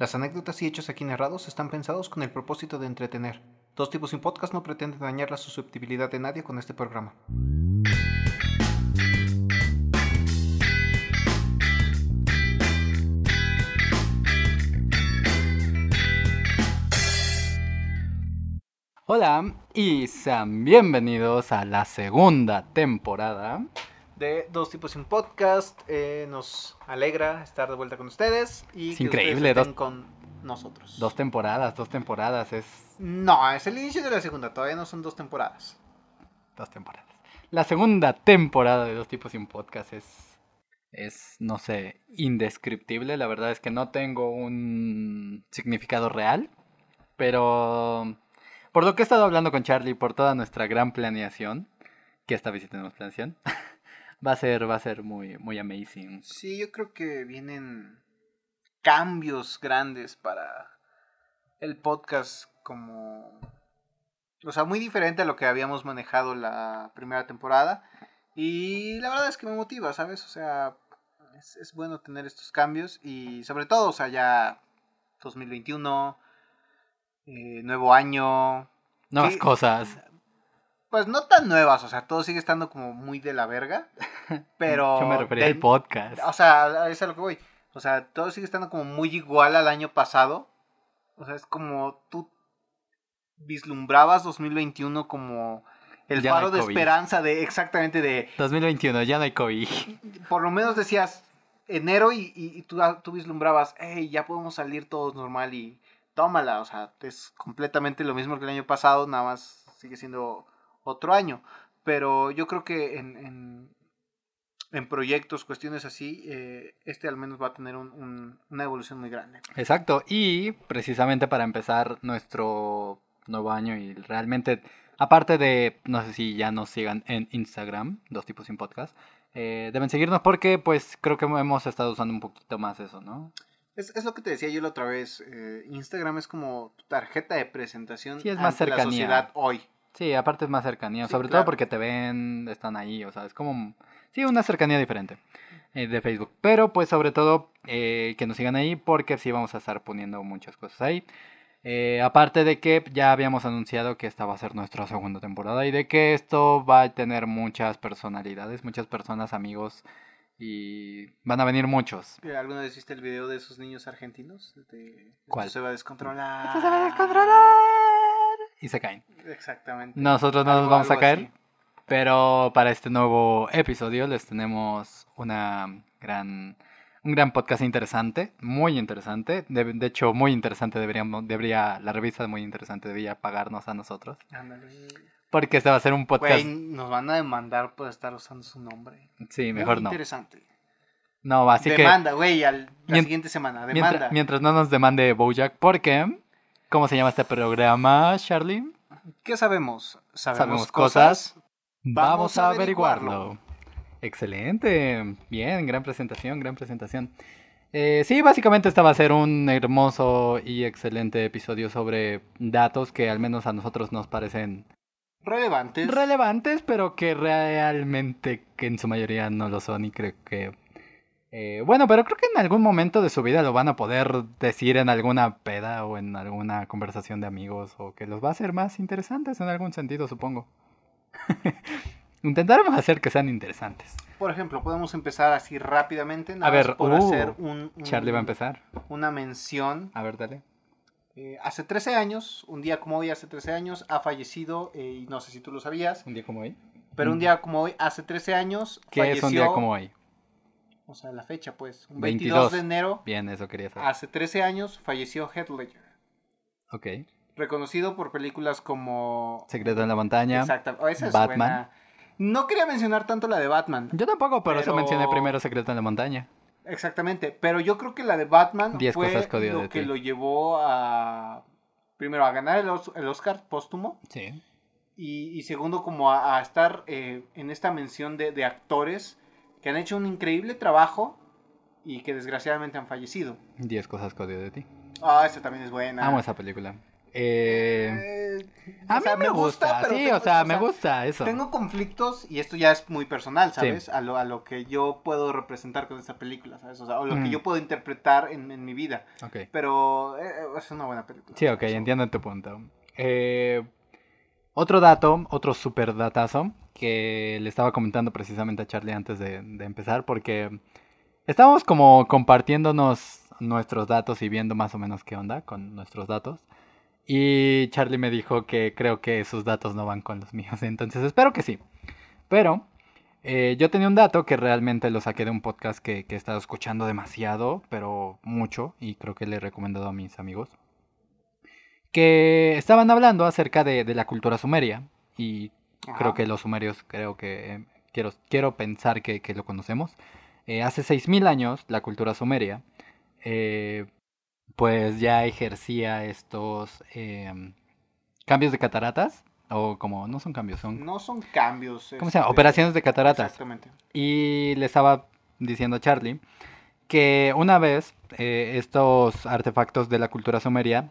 Las anécdotas y hechos aquí narrados están pensados con el propósito de entretener. Dos tipos sin podcast no pretenden dañar la susceptibilidad de nadie con este programa. Hola y sean bienvenidos a la segunda temporada. De Dos tipos sin podcast, eh, nos alegra estar de vuelta con ustedes y Es que increíble, ustedes estén dos- con nosotros. Dos temporadas, dos temporadas, es No, es el inicio de la segunda, todavía no son dos temporadas. dos temporadas. La segunda temporada de Dos tipos sin podcast es es no sé, indescriptible, la verdad es que no tengo un significado real, pero por lo que he estado hablando con Charlie, por toda nuestra gran planeación, que esta vez sí tenemos planeación, va a ser va a ser muy muy amazing. Sí, yo creo que vienen cambios grandes para el podcast como... O sea, muy diferente a lo que habíamos manejado la primera temporada. Y la verdad es que me motiva, ¿sabes? O sea, es, es bueno tener estos cambios y sobre todo, o sea, ya 2021, eh, nuevo año. Nuevas cosas. Pues no tan nuevas, o sea, todo sigue estando como muy de la verga. Pero... Yo me refería de- al podcast. O sea, es a lo que voy. O sea, todo sigue estando como muy igual al año pasado. O sea, es como tú vislumbrabas 2021 como el Ya no hay faro de COVID. esperanza de exactamente de 2021, ya no hay COVID. por lo menos decías enero y, y- y tú, tú vislumbrabas, hey, ya podemos salir todos normal y tómala. O sea, es completamente lo mismo que el año pasado, nada más sigue siendo otro año. Pero yo creo que en, en, en proyectos, cuestiones así, eh, este al menos va a tener un- un- una evolución muy grande. Exacto, y precisamente para empezar nuestro nuevo año y realmente, aparte de, no sé si ya nos sigan en Instagram, dos tipos sin podcast, eh, deben seguirnos porque pues creo que hemos estado usando un poquito más eso, ¿no? Es, es lo que te decía yo la otra vez. eh, Instagram es como tu tarjeta de presentación Sí, es más ante la cercanía. sociedad hoy. Sí, aparte es más cercanía, Sí, sobre claro. todo porque te ven, están ahí, o sea, es como, sí, una cercanía diferente eh, de Facebook. Pero pues sobre todo eh, que nos sigan ahí porque sí vamos a estar poniendo muchas cosas ahí. Eh, aparte de que ya habíamos anunciado que esta va a ser nuestra segunda temporada y de que esto va a tener muchas personalidades, muchas personas, amigos y van a venir muchos. Eh, ¿Alguna vez viste el video de esos niños argentinos? De, ¿Cuál? Esto se va a descontrolar. Esto se va a descontrolar y se caen. Exactamente. Nosotros no nos vamos a caer. así. Pero para este nuevo episodio les tenemos una gran, un gran podcast interesante, muy interesante. De, de hecho, muy interesante deberíamos, debería, la revista muy interesante debería pagarnos a nosotros. Ándale. Porque este va a ser un podcast. Güey, nos van a demandar por estar usando su nombre. sí, mejor Muy no. Interesante. No, así demanda, güey, al- la siguiente semana. que Demanda. mientras, mientras no nos demande Bojack, porque ¿cómo se llama este programa, Charlie? ¿Qué sabemos? Sabemos, Sabemos cosas. Vamos Vamos a a averiguarlo. averiguarlo. Excelente. Bien, gran presentación, gran presentación. Eh, sí, básicamente este va a ser un hermoso y excelente episodio sobre datos que al menos a nosotros nos parecen Relevantes. relevantes, pero que realmente que en su mayoría no lo son y creo que... eh, bueno, pero creo que en algún momento de su vida lo van a poder decir en alguna peda o en alguna conversación de amigos o que los va a hacer más interesantes en algún sentido, supongo. Intentaremos hacer que sean interesantes. Por ejemplo, podemos empezar así rápidamente. Nada A ver, por uh, hacer un, un- Charlie va a empezar. una mención. A ver, dale. Eh, hace 13 años, un día como hoy, hace 13 años, ha fallecido, eh, y no sé si tú lo sabías, Un día como hoy. pero un día como hoy, hace 13 años, ¿Qué falleció, es un día como hoy? O sea, la fecha pues, un 22, 22. de enero, Bien, eso quería saber. hace 13 años, falleció Heath Ledger, Ok. reconocido por películas como... Secreto en la montaña. Exacta, oh, esa es Batman. buena. No quería mencionar tanto la de Batman, Yo tampoco, pero, eso Pero- mencioné primero Secreto en la montaña. exactamente, pero yo creo que la de Batman Diez fue cosas que odio lo que ti. lo llevó a... Primero, a ganar el, el Oscar póstumo. Sí. Y, y segundo, como a, a estar eh, en esta mención de, de actores que han hecho un increíble trabajo y que desgraciadamente han fallecido. Diez cosas que odio de ti. Ah, esa también es buena. Amo esa película. Eh, Eh, a sea, mí me gusta, pero sí, tengo- o sea, me gusta eso. Tengo conflictos y esto ya es muy personal, ¿sabes? A, lo, a lo que yo puedo representar con esta película, ¿sabes? O sea, o lo Mm. que yo puedo interpretar en, en mi vida. Ok. Pero eh, es una buena película. Sí, ok, Eso. entiendo tu punto. Eh, otro dato, otro super datazo, que le estaba comentando precisamente a Charlie antes de, empezar, porque estábamos como compartiéndonos nuestros datos y viendo más o menos qué onda con nuestros datos. Y Charlie me dijo que creo que sus datos no van con los míos, entonces espero que sí. Pero eh, yo tenía un dato que realmente lo saqué de un podcast que, que he estado escuchando demasiado, pero mucho, y creo que le he recomendado a mis amigos que estaban hablando acerca de, de la cultura sumeria y Ajá. creo que los sumerios, creo que eh, quiero, quiero pensar que, que lo conocemos. Eh, hace 6.000 años la cultura sumeria eh, pues ya ejercía estos eh, cambios de cataratas o como no son cambios, son No son cambios. ¿cómo se llama? este, Operaciones de cataratas. Exactamente. Y le estaba diciendo a Charlie que una vez eh, estos artefactos de la cultura sumeria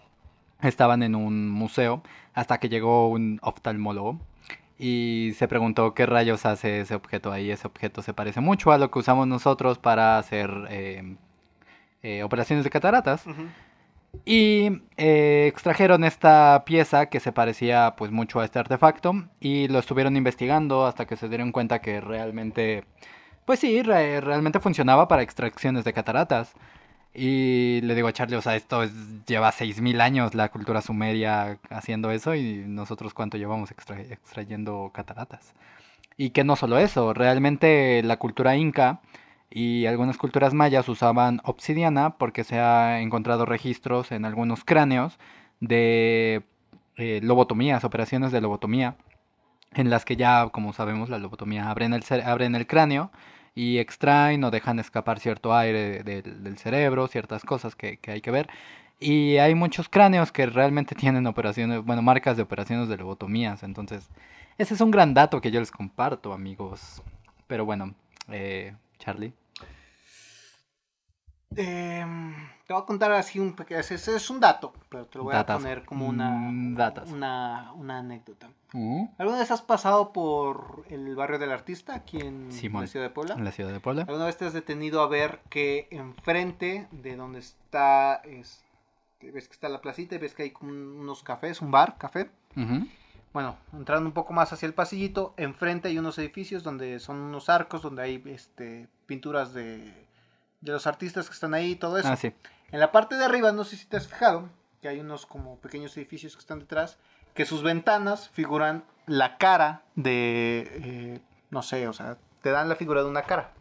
estaban en un museo hasta que llegó un oftalmólogo y se preguntó qué rayos hace ese objeto ahí. Ese objeto se parece mucho a lo que usamos nosotros para hacer eh, eh, operaciones de cataratas. Y eh, extrajeron esta pieza que se parecía pues mucho a este artefacto y lo estuvieron investigando hasta que se dieron cuenta que realmente, pues sí, re- realmente funcionaba para extracciones de cataratas. Y le digo a Charlie, o sea, esto es- lleva 6.000 años la cultura sumeria haciendo eso y nosotros cuánto llevamos extra- extrayendo cataratas. Y que no solo eso, realmente la cultura inca y algunas culturas mayas usaban obsidiana porque se ha encontrado registros en algunos cráneos de eh, lobotomías, operaciones de lobotomía, en las que ya, como sabemos, la lobotomía abren el, cere- abren el cráneo y extraen o dejan escapar cierto aire de- del- cerebro, ciertas cosas que, hay que ver. Y hay muchos cráneos que realmente tienen operaciones, bueno, marcas de operaciones de lobotomías. Entonces, ese es un gran dato que yo les comparto, amigos. Pero bueno, eh, Charlie. Em, te voy a contar así un pequeño. Es, es un dato, pero te lo voy Datas. a poner como una, Mm, datas. una, una anécdota. Uh, ¿Alguna vez has pasado por el barrio del artista aquí en Simón. la ciudad de Puebla? en la ciudad de Puebla. ¿Alguna vez te has detenido a ver que enfrente de donde está, este, ves que está la placita y ves que hay como un- unos cafés, un bar, café? Bueno, entrando un poco más hacia el pasillito, enfrente hay unos edificios donde son unos arcos, donde hay este, pinturas de, de los artistas que están ahí y todo eso. Ah, sí. En la parte de arriba, no sé si te has fijado, que hay unos como pequeños edificios que están detrás, que sus ventanas figuran la cara de, eh, no sé, o sea, te dan la figura de una cara.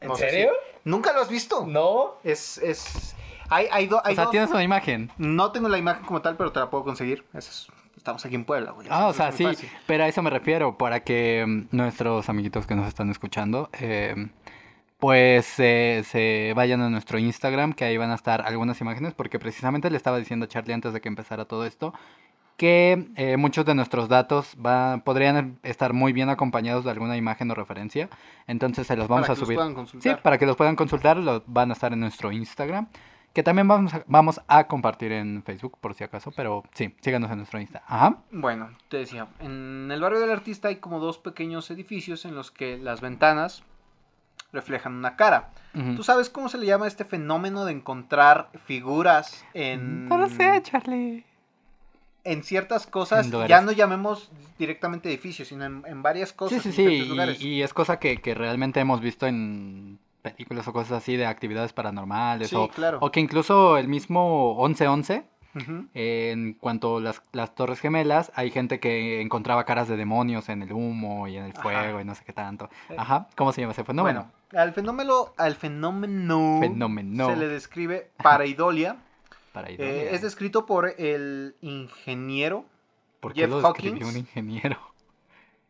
¿En No sé serio? si- ¿Nunca lo has visto? No. Es, es, hay, hay, do- hay O sea, dos- tienes una imagen. No tengo la imagen como tal, pero te la puedo conseguir. Eso es- Estamos aquí en Puebla, güey. Ah, o Es sea, sí, fácil. pero a eso me refiero, para que mm, nuestros amiguitos que nos están escuchando, eh, pues eh, se vayan a nuestro Instagram, que ahí van a estar algunas imágenes, porque precisamente le estaba diciendo a Charlie antes de que empezara todo esto, que eh, muchos de nuestros datos va- podrían estar muy bien acompañados de alguna imagen o referencia, entonces se los vamos Para a que los subir. puedan Sí, consultar. para que los puedan consultar, los van a estar en nuestro Instagram, que también vamos a, vamos a compartir en Facebook, por si acaso, pero sí, síganos en nuestro Insta. Ajá. Bueno, te decía, en el barrio del artista hay como dos pequeños edificios en los que las ventanas reflejan una cara. Ujú. ¿Tú sabes cómo se le llama este fenómeno de encontrar figuras en, No lo sé, Charlie. en ciertas cosas? En. Ya no llamemos directamente edificios, sino en, en varias Sí, cosas. sí, en sí. lugares. Y, y es cosa que, que realmente hemos visto en películas o cosas así de actividades paranormales. Sí, o, claro. o que incluso el mismo 1111, Ujú. en cuanto a las, las Torres Gemelas, hay gente que encontraba caras de demonios en el humo y en el Ajá. fuego y no sé qué tanto. Eh, Ajá. ¿Cómo se llama ese fenómeno? Bueno, al fenómeno, al fenómeno, Fenómeno. se le describe pareidolia. Ir. Eh, es descrito por el ingeniero, ¿Por qué Jeff lo Hawkins. un ingeniero?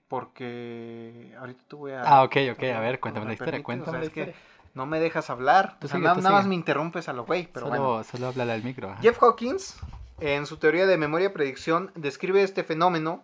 porque ahorita te voy a... Ah, ok, ok. A ¿me ver, cuéntame la historia. permites? O Cuéntame sea, la es que historia. no me dejas hablar. Tú O sea, sigue, tú nada más me interrumpes a lo güey, pero solo, bueno. solo háblale al micro. ajá. Jeff Hawkins, en su teoría de memoria predicción, describe este fenómeno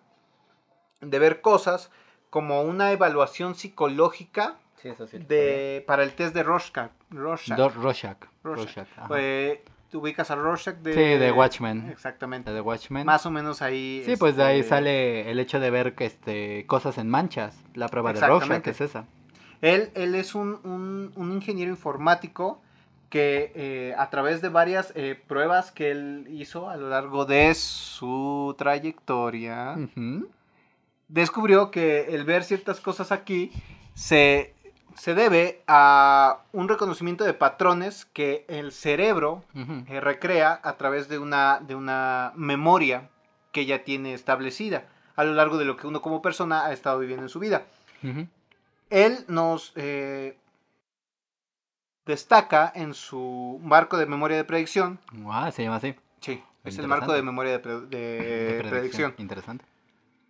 de ver cosas como una evaluación psicológica Sí, eso sí. de, para el test de Rorschach. Rorschach. Do- Rorschach. Rorschach. Rorschach. Eh, te ubicas a Rorschach de... Sí, de Watchmen. Exactamente. De The Watchmen. Más o menos ahí... Sí, pues de ahí este, sale el hecho de ver que este, cosas en manchas. La prueba de. Rorschach es esa. Él, él es un, un- un ingeniero informático que eh, a través de varias eh, pruebas que él hizo a lo largo de su trayectoria, descubrió que el ver ciertas cosas aquí se, se debe a un reconocimiento de patrones que el cerebro eh, recrea a través de una, de una memoria que ya tiene establecida a lo largo de lo que uno como persona ha estado viviendo en su vida. Él nos eh, destaca en su marco de memoria de predicción. Se llama así. Sí, es el marco de memoria de, pre- de De predicción. Interesante.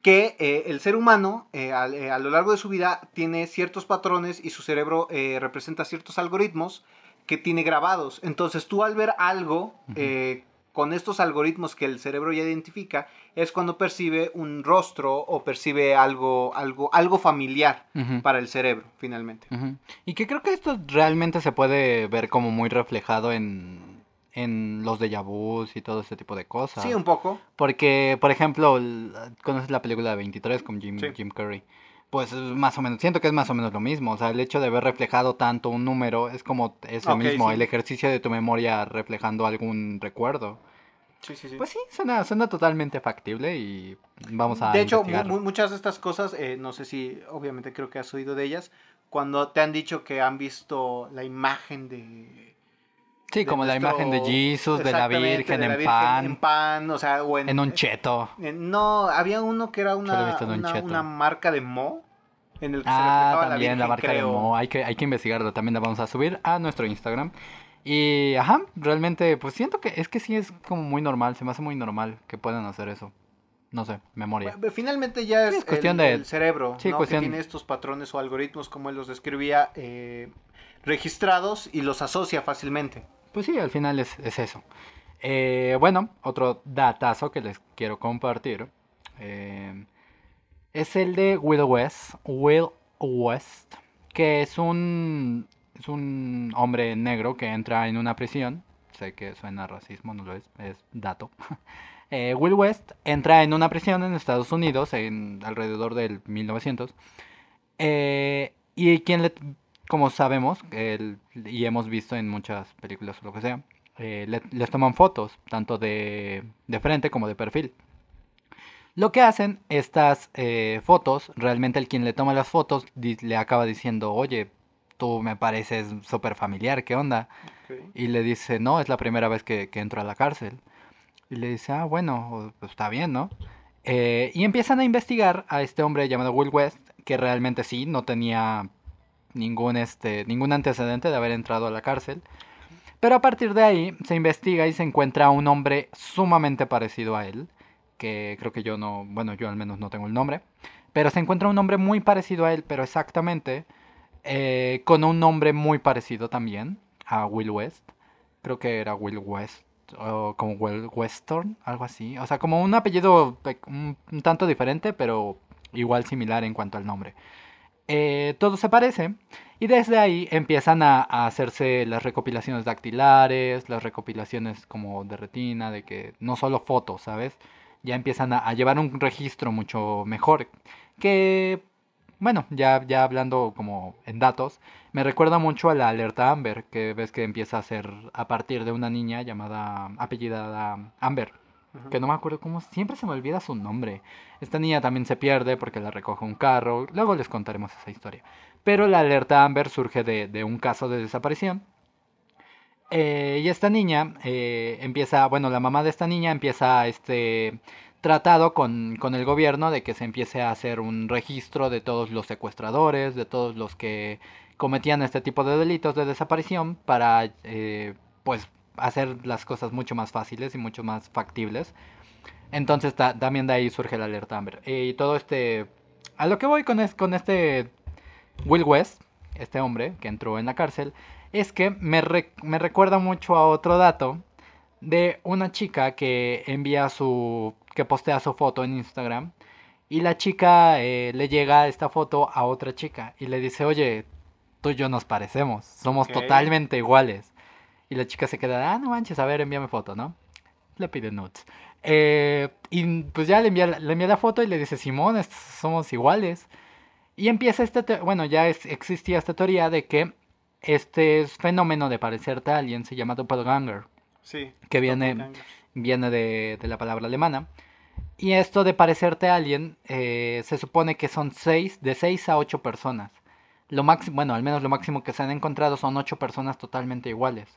Que eh, el ser humano eh, eh, a, lo largo de su vida tiene ciertos patrones y su cerebro representa ciertos algoritmos que tiene grabados. Entonces tú al ver algo con estos algoritmos que el cerebro ya identifica, es cuando percibe un rostro o percibe algo, algo, algo familiar para el cerebro, finalmente. Y que creo que esto realmente se puede ver como muy reflejado en, en los déjà vus y todo este tipo de cosas. Sí, un poco. Porque, por ejemplo, ¿conoces la película de 23 con Jim, Sí. Jim Curry? Pues es más o menos, siento que es más o menos lo mismo. O sea, el hecho de ver reflejado tanto un número es como es lo mismo, sí. el ejercicio de tu memoria reflejando algún recuerdo. Sí, sí, sí. Pues sí, suena, suena totalmente factible y vamos a de hecho, mu- muchas de estas cosas, eh, no sé si, obviamente creo que has oído de ellas, cuando te han dicho que han visto la imagen de... Sí, como la imagen de Jesús, de la Virgen de la en Virgen pan, En pan, o sea, o en... en un cheto. en- no, había uno que era una, una, marca de Mo, en el que se Ah, reflejaba también la, Virgen, marca de. Mo. Hay que, hay que investigarlo. También la vamos a subir a nuestro Instagram. Y, ajá, realmente, pues siento que es que sí es como muy normal. Se me hace muy normal que puedan hacer eso. No sé, memoria. Finalmente ya Sí, es, es cuestión el, de- el cerebro, sí, ¿no? cuestión- que tiene estos patrones o algoritmos, como él los describía, eh, registrados y los asocia fácilmente. Pues sí, al final es, es eso. Eh, bueno, otro datazo que les quiero compartir eh, es el de Will West, Will West, que es un, es un hombre negro que entra en una prisión. Sé que suena racismo, no lo es, es dato. Eh, Will West entra en una prisión en Estados Unidos en alrededor del 1900. eh, y quien le, como sabemos, el- y hemos visto en muchas películas o lo que sea, eh, le- les toman fotos, tanto de, de frente como de perfil. Lo que hacen estas eh, fotos, realmente el quien le toma las fotos le acaba diciendo, oye, tú me pareces súper familiar, ¿qué onda? Y le dice, no, es la primera vez que, que entro a la cárcel. Y le dice, ah, bueno, pues está bien, ¿no? Eh, y empiezan a investigar a este hombre llamado Will West, que realmente sí, no tenía ningún, este, ningún antecedente de haber entrado a la cárcel. Pero a partir de ahí se investiga y se encuentra un hombre sumamente parecido a él, que creo que yo no, bueno, yo al menos no tengo el nombre, pero se encuentra un hombre muy parecido a él, pero exactamente, eh, con un nombre muy parecido también a Will West. Creo que era Will West, o como Will Weston, algo así. O sea, como un apellido pe- un, un tanto diferente, pero igual similar en cuanto al nombre. Eh, todo se parece y desde ahí empiezan a, hacerse las recopilaciones dactilares, las recopilaciones como de retina, de que no solo fotos, ¿sabes? Ya empiezan a, a llevar un registro mucho mejor. Que, bueno, ya, ya hablando como en datos, me recuerda mucho a la alerta Amber, que ves que empieza a ser a partir de una niña llamada, apellidada Amber, Que no me acuerdo cómo, siempre se me olvida su nombre. Esta niña también se pierde porque la recoge un carro, luego les contaremos esa historia. Pero la alerta Amber surge de, de un caso de desaparición. Eh, y esta niña eh, empieza, bueno, la mamá de esta niña empieza este tratado con, con el gobierno de que se empiece a hacer un registro de todos los secuestradores, de todos los que cometían este tipo de delitos de desaparición para, eh, pues, hacer las cosas mucho más fáciles y mucho más factibles. Entonces ta- también de ahí surge la alerta Amber. Y todo este... A lo que voy con, es, con este Will West, este hombre que entró en la cárcel, es que me, re- me recuerda mucho a otro dato de una chica que envía su... que postea su foto en Instagram. Y la chica eh, le llega esta foto a otra chica y le dice, oye, tú y yo nos parecemos, somos totalmente iguales. Y la chica se queda, ah, no manches, a ver, envíame foto, ¿no? Le pide nudes. Eh, y pues ya le envía, le envía la foto y le dice, Simón, somos iguales. Y empieza este, te- bueno, ya es- existía esta teoría de que este fenómeno de parecerte a alguien se llama doppelganger, Sí. que viene, viene de, de la palabra alemana. Y esto de parecerte a alguien eh, se supone que son seis, de 6 a 8 personas. Lo máximo, bueno, al menos lo máximo que se han encontrado son 8 personas totalmente iguales.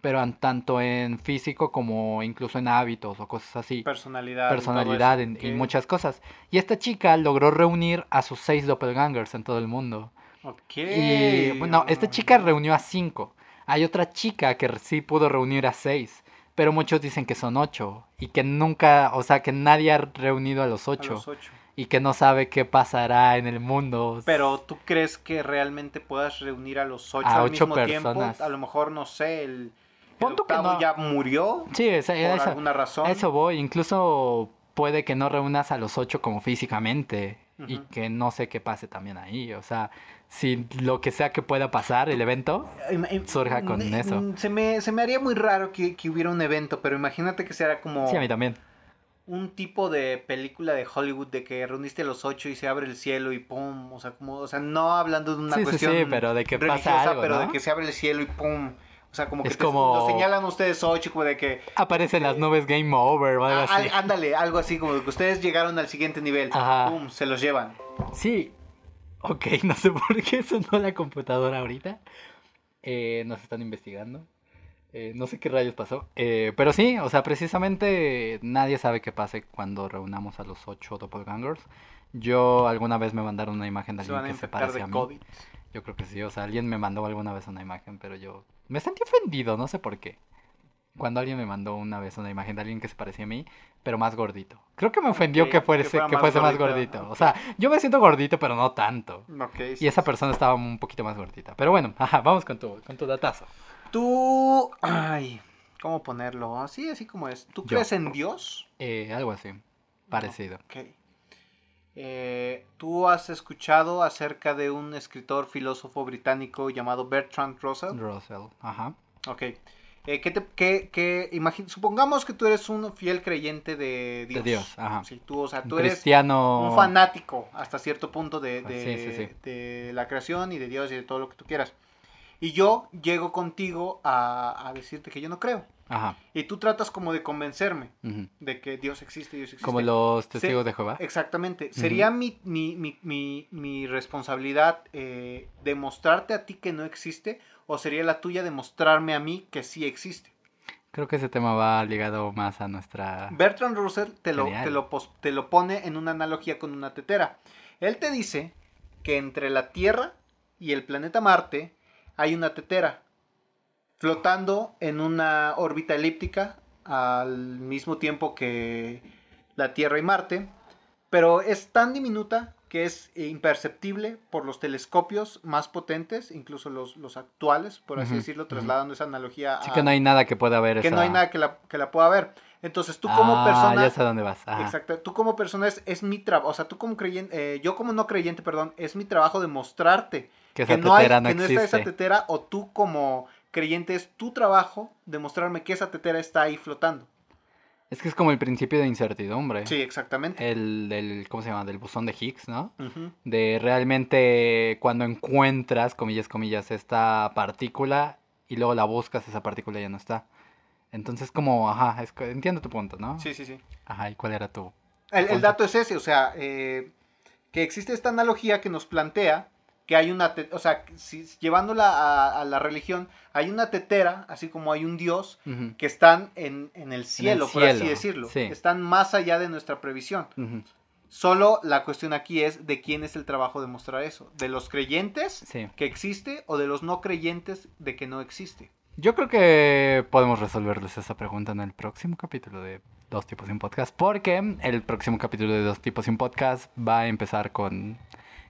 Pero en- tanto en físico como incluso en hábitos o cosas así. Personalidad. Personalidad en- y muchas cosas. Y esta chica logró reunir a sus seis doppelgangers en todo el mundo. Ok. Y bueno, esta chica reunió a cinco. Hay otra chica que sí pudo reunir a seis. Pero muchos dicen que son ocho. Y que nunca, o sea, que nadie ha reunido a los A ocho. los ocho. Y que no sabe qué pasará en el mundo. Pero tú crees que realmente puedas reunir a los ocho A al ocho mismo personas. tiempo? A lo mejor, no sé, el Pon que no. ya murió Sí, esa- por alguna razón. eso voy. Incluso puede que no reúnas a los ocho como físicamente. Y que no sé qué pase también ahí. O sea, si lo que sea que pueda pasar, el evento. Surja con eso. mm, Se me, se me haría muy raro que, que hubiera un evento, pero imagínate que sea como Sí, a mí también. un tipo de película de Hollywood de que reuniste a los ocho y se abre el cielo y pum, o sea, como, o sea, no hablando de una Sí, sí, cuestión sí, pero de que pasa algo, pero ¿no? de que se abre el cielo y pum, o sea, como que Es te- como- lo señalan ustedes ocho, como de que Aparecen las nubes Game Over o algo así. ándale, algo así, como de que ustedes llegaron al siguiente nivel, Ajá. pum, se los llevan. Sí. Ok, no sé por qué sonó la computadora ahorita. Eh, nos están investigando. Eh, no sé qué rayos pasó. Eh, pero sí, o sea, precisamente nadie sabe qué pase cuando reunamos a los ocho doppelgangers. Yo alguna vez me mandaron una imagen de Se alguien que se parece a mí. COVID. Yo creo que sí, o sea, alguien me mandó alguna vez una imagen, pero yo me sentí ofendido, no sé por qué. Cuando alguien me mandó una vez una imagen de alguien que se parecía a mí, pero más gordito. Creo que me ofendió que que fuese, fuera que más fuese más gordito, gordito. O sea, yo me siento gordito, pero no tanto. Sí, Y esa sí. persona estaba un poquito más gordita. Pero bueno, ajá, vamos con tu, con tu datazo. Tú, ay, ¿cómo ponerlo? Así, así como es. ¿Tú Yo. crees en Dios? Eh, algo así, parecido. Ok. Eh, ¿Tú has escuchado acerca de un escritor filósofo británico llamado Bertrand Russell? Russell, ajá. Ok. Eh, ¿qué te, qué, supongamos que tú eres un fiel creyente de Dios. De Dios, ajá. Sí, tú, o sea, tú eres cristiano. un fanático hasta cierto punto de, de- Sí, sí, sí. de la creación y de Dios y de todo lo que tú quieras. Y yo llego contigo a, a decirte que yo no creo. Ajá. Y tú tratas como de convencerme de que Dios existe, Dios existe. Como los testigos de Jehová. Exactamente. ¿Sería mi, mi, mi, mi, responsabilidad eh, demostrarte a ti que no existe? ¿O sería la tuya demostrarme a mí que sí existe? Creo que ese tema va ligado más a nuestra. Bertrand Russell te lo, te, lo te lo pone en una analogía con una tetera. Él te dice que entre la Tierra y el planeta Marte hay una tetera flotando en una órbita elíptica al mismo tiempo que la Tierra y Marte, pero es tan diminuta que es imperceptible por los telescopios más potentes, incluso los, los actuales, por así decirlo, trasladando esa analogía Así a- que no hay nada que pueda ver que esa... no hay nada que la, que la pueda ver. Entonces tú como Ah, persona... ya sé dónde vas. Exacto, tú como persona es, es mi trabajo, o sea, tú como creyente, eh, yo como no creyente, perdón, es mi trabajo demostrarte Que esa que no, hay, no que no está esa tetera, o tú como creyente es tu trabajo demostrarme que esa tetera está ahí flotando. Es que es como el principio de incertidumbre. Sí, exactamente. El del, ¿cómo se llama? Del buzón de Higgs, ¿no? De realmente cuando encuentras, comillas, comillas, esta partícula y luego la buscas, esa partícula ya no está. Entonces como, ajá, es entiendo tu punto, ¿no? Sí, sí, sí. Ajá, ¿y cuál era tu? El, el dato es ese, o sea, eh, que existe esta analogía que nos plantea que hay una, o sea, si, llevándola a, a la religión, hay una tetera, así como hay un Dios, que están en, en el cielo, por así decirlo. sí. Están más allá de nuestra previsión. Solo la cuestión aquí es de quién es el trabajo de mostrar eso. ¿De los creyentes Sí. que existe o de los no creyentes de que no existe? Yo creo que podemos resolverles esa pregunta en el próximo capítulo de Dos Tipos sin Podcast, porque el próximo capítulo de Dos Tipos sin Podcast va a empezar con,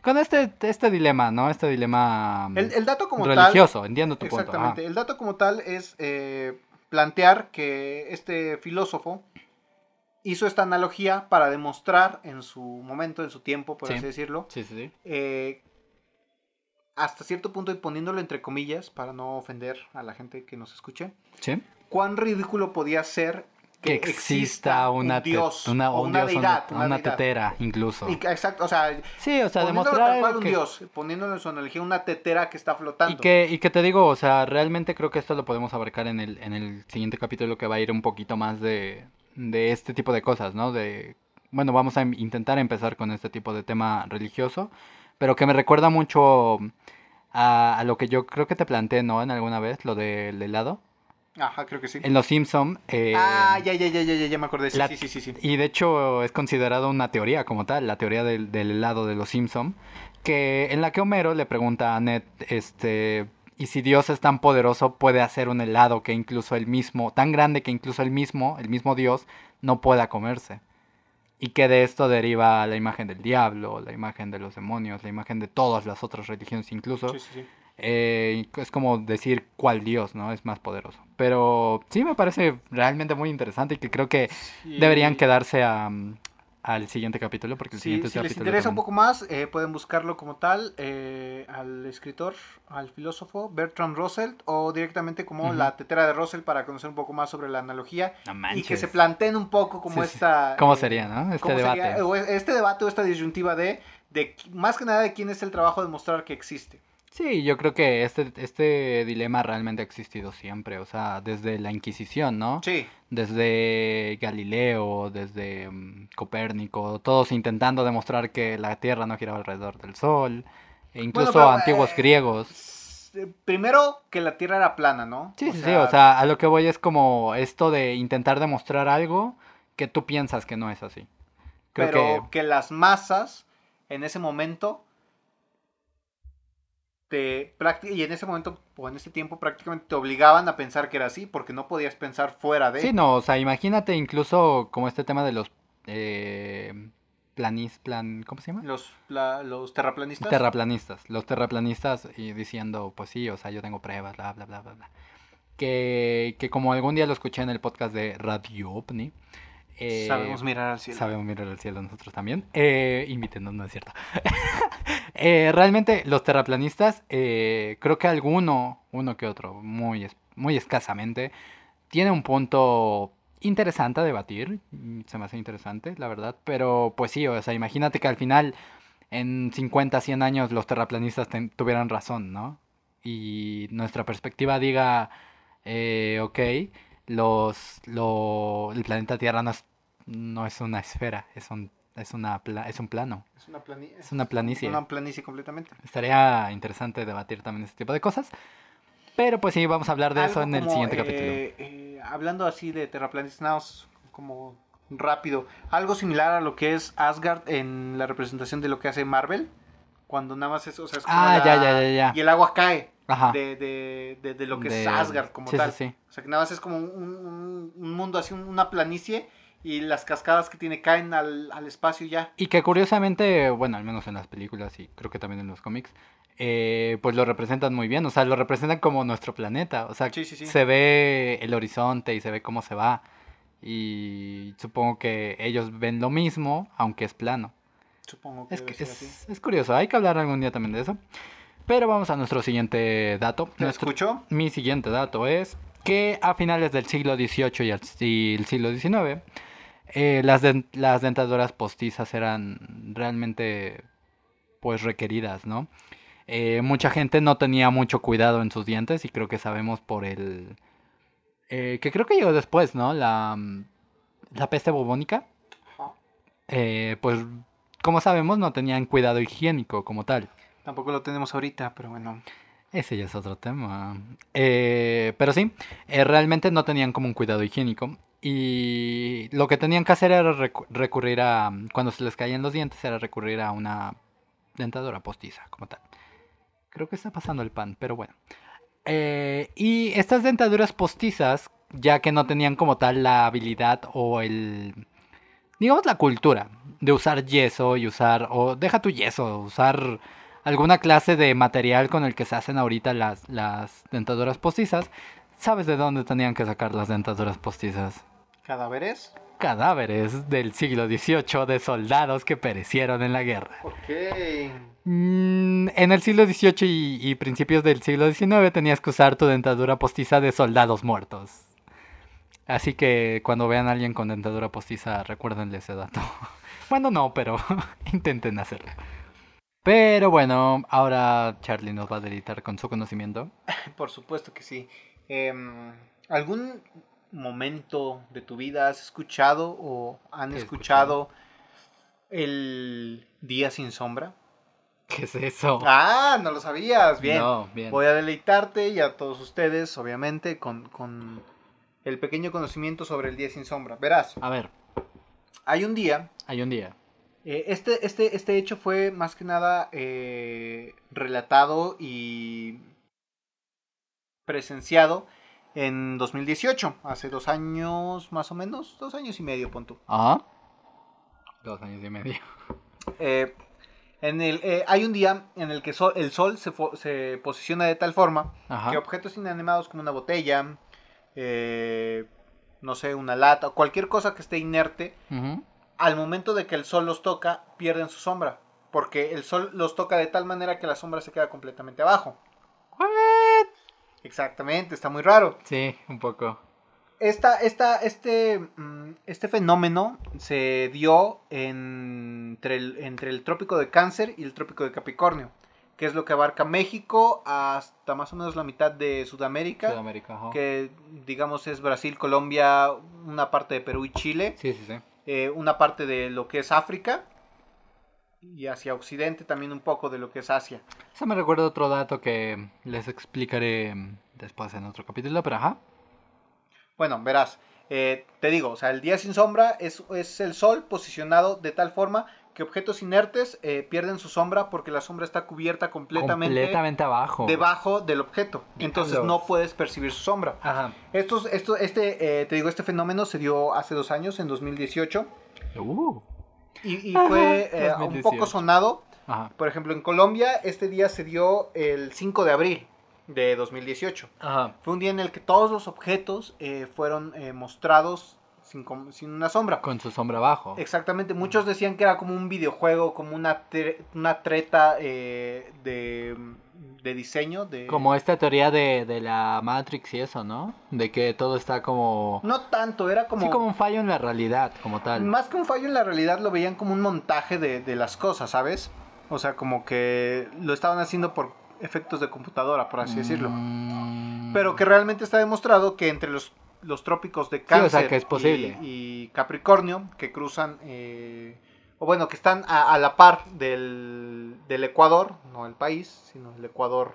con este, este dilema, ¿no? Este dilema mm, El, el dato como religioso, entiendo tu tal... punto. Exactamente. ajá. El dato como tal es eh, plantear que este filósofo hizo esta analogía para demostrar en su momento, en su tiempo, por Sí. así decirlo, Sí, sí, sí. eh, hasta cierto punto y poniéndolo entre comillas para no ofender a la gente que nos escuche, Sí. cuán ridículo podía ser Que exista una, un te- dios una, un una dios, una- deidad, una, una deidad. tetera, incluso. Y exacto, o sea, Sí, o sea, demostrar tal cual un que- dios, poniéndolo en su analogía una tetera que está flotando. Y que, y que te digo, o sea, realmente creo que esto lo podemos abarcar en el, en el siguiente capítulo que va a ir un poquito más de, de este tipo de cosas, ¿no? De, bueno, vamos a im- intentar empezar con este tipo de tema religioso, pero que me recuerda mucho a, a lo que yo creo que te planteé, ¿no? En alguna vez, lo del helado. Ajá, creo que sí. En Los Simpson. eh, ah, ya, ya, ya, ya, ya, ya me acordé. Sí, la- sí, sí, sí, sí. Y de hecho es considerado una teoría como tal, la teoría del, del helado de los Simpson, que en la que Homero le pregunta a Ned, este, y si Dios es tan poderoso puede hacer un helado que incluso él mismo, tan grande que incluso él mismo, el mismo Dios, no pueda comerse. Y que de esto deriva la imagen del diablo, la imagen de los demonios, la imagen de todas las otras religiones incluso. Sí, sí, sí. Eh, es como decir cuál Dios, ¿no? Es más poderoso. Pero sí me parece realmente muy interesante y que creo que deberían quedarse a, mm, al siguiente capítulo porque el Sí, siguiente si les interesa un poco más, eh, pueden buscarlo como tal eh, al escritor, al filósofo Bertrand Russell o directamente como la tetera de Russell para conocer un poco más sobre la analogía No y que se planteen un poco como Sí, esta... ¿Cómo eh, sería, no? Este debate. sería, o este debate o esta disyuntiva de, de más que nada de quién es el trabajo de mostrar que existe. Sí, yo creo que este, este dilema realmente ha existido siempre, o sea, desde la Inquisición, ¿no? Sí, Desde Galileo, desde mm, Copérnico, todos intentando demostrar que la Tierra no giraba alrededor del Sol, e incluso pero, antiguos eh, griegos. eh, primero que la Tierra era plana, ¿no? Sí, sí, sí, o sea, a lo que voy es como esto de intentar demostrar algo que tú piensas que no es así. Creo pero que... que... las masas en ese momento te prácti- y en ese momento o en ese tiempo prácticamente te obligaban a pensar que era así porque no podías pensar fuera de Sí, no, o sea, imagínate incluso como este tema de los eh, planis, plan, ¿cómo se llama? los la- los terraplanistas. Terraplanistas, los terraplanistas y diciendo, pues sí, o sea, yo tengo pruebas, bla, bla, bla, bla, bla. Que, que como algún día lo escuché en el podcast de Radio OVNI, eh, Sabemos mirar al cielo. Sabemos mirar al cielo nosotros también. Eh, invítenos, no es cierto. Eh, realmente los terraplanistas, eh, creo que alguno, uno que otro, muy, muy escasamente, tiene un punto interesante a debatir. mm, Se me hace interesante, la verdad. Pero pues sí, o sea, imagínate que al final, en 50, 100 años, los terraplanistas tuvieran razón, ¿no? Y nuestra perspectiva diga, eh, ok, los, lo, el planeta Tierra no es, no es una esfera, es un, es una pla- es un plano. Es una, plani- Es una planicie. Una planicie completamente. Estaría interesante debatir también este tipo de cosas. Pero pues sí, vamos a hablar de eso en el siguiente eh, capítulo. eh, hablando así de terraplanistas, como rápido. Algo similar a lo que es Asgard en la representación de lo que hace Marvel. Cuando nada más es, o sea, es como Ah, la- ya, ya, ya, ya. Y el agua cae Ajá. de, de, de, de lo que es Asgard como sí, tal. Sí, sí. O sea, que nada más es como un, un- un mundo así, un- una planicie. Y las cascadas que tiene caen al, al espacio ya. Y que curiosamente, bueno, al menos en las películas y creo que también en los cómics, eh, pues lo representan muy bien. O sea, lo representan como nuestro planeta. O sea, Sí, sí, sí. se ve el horizonte y se ve cómo se va. Y supongo que ellos ven lo mismo, aunque es plano. Supongo que Es, que ser así. es, es curioso, hay que hablar algún día también de eso. Pero vamos a nuestro siguiente dato. ¿Te Nuestro- escucho? mi siguiente dato es que a finales del siglo XVIII y el siglo XIX, eh, las, las dentaduras postizas eran realmente pues requeridas, ¿no? Eh, mucha gente no tenía mucho cuidado en sus dientes y creo que sabemos por el... eh, que creo que llegó después, ¿no? La, mm, la peste bubónica. Eh, pues como sabemos no tenían cuidado higiénico como tal. Tampoco lo tenemos ahorita, pero bueno. Ese ya es otro tema. Eh, pero sí, eh, realmente no tenían como un cuidado higiénico. Y lo que tenían que hacer era recu- recurrir a, cuando se les caían los dientes, era recurrir a una dentadura postiza, como tal. Creo que está pasando el pan, pero bueno. Eh, y estas dentaduras postizas, ya que no tenían como tal la habilidad o el, digamos, la cultura de usar yeso y usar, o deja tu yeso, usar alguna clase de material con el que se hacen ahorita las, las dentaduras postizas, ¿sabes de dónde tenían que sacar las dentaduras postizas? ¿Cadáveres? Cadáveres del siglo XVIII de soldados que perecieron en la guerra. Ok. Mm, en, el siglo XVIII y, y principios del siglo XIX tenías que usar tu dentadura postiza de soldados muertos. Así que cuando vean a alguien con dentadura postiza, recuérdenle ese dato. Bueno, no, pero intenten hacerlo. Pero bueno, ahora Charlie nos va a deleitar con su conocimiento. Por supuesto que sí. Em, ¿Algún momento de tu vida has escuchado o han ¿Qué he escuchado el Día sin sombra? ¿Qué es eso? Ah, no lo sabías. Bien. No, bien. Voy a deleitarte y a todos ustedes, obviamente, con, con el pequeño conocimiento sobre el Día sin sombra. Verás, A ver, hay un día hay un día. Eh, este, este, este hecho fue más que nada eh, relatado y presenciado en 2018, hace dos años más o menos, dos años y medio, punto. Ajá. Dos años y medio. Eh, en el, eh, hay un día en el que sol- el sol se, posiciona de tal forma Ajá. que objetos inanimados como una botella, eh, no sé, una lata, o cualquier cosa que esté inerte, al momento de que el sol los toca, pierden su sombra. Porque el sol los toca de tal manera que la sombra se queda completamente abajo. Exactamente, está muy raro. Sí, un poco. Esta, esta, este, mm, este fenómeno se dio en- entre, el, entre el trópico de Cáncer y el trópico de Capricornio, que es lo que abarca México hasta más o menos la mitad de Sudamérica, Sudamérica, ajá. que digamos es Brasil, Colombia, una parte de Perú y Chile. Sí, sí, sí. eh, una parte de lo que es África y hacia Occidente también un poco de lo que es Asia. Eso me recuerda otro dato que les explicaré mm, después en otro capítulo, pero ajá. Bueno, verás, eh, te digo, o sea, el día sin sombra es, es el sol posicionado de tal forma que objetos inertes eh, pierden su sombra porque la sombra está cubierta completamente, Completamente abajo. debajo del objeto. Entonces no puedes percibir su sombra. Ajá. Estos, esto, este, eh, te digo, este fenómeno se dio hace dos años, en 2018, Uh. Y, y fue eh, un 2018. poco sonado. Ajá. Por ejemplo, en Colombia este día se dio el 5 de abril de 2018. Ajá. Fue un día en el que todos los objetos eh, fueron eh, mostrados sin, una sombra. Con su sombra abajo. Exactamente, muchos decían que era como un videojuego, como una, tre- una treta eh, de, de diseño. De... Como esta teoría de, de la Matrix y eso, ¿no? De que todo está como... No tanto, era como... Sí, como un fallo en la realidad, como tal. Más que un fallo en la realidad, lo veían como un montaje de, de las cosas, ¿sabes? O sea, como que lo estaban haciendo por efectos de computadora, por así decirlo. Mm. Pero que realmente está demostrado que entre los, los trópicos de o Cáncer sea, que es posible. Y, y Capricornio, que cruzan, eh, o bueno, que están a, a la par del, del Ecuador, no el país, sino el Ecuador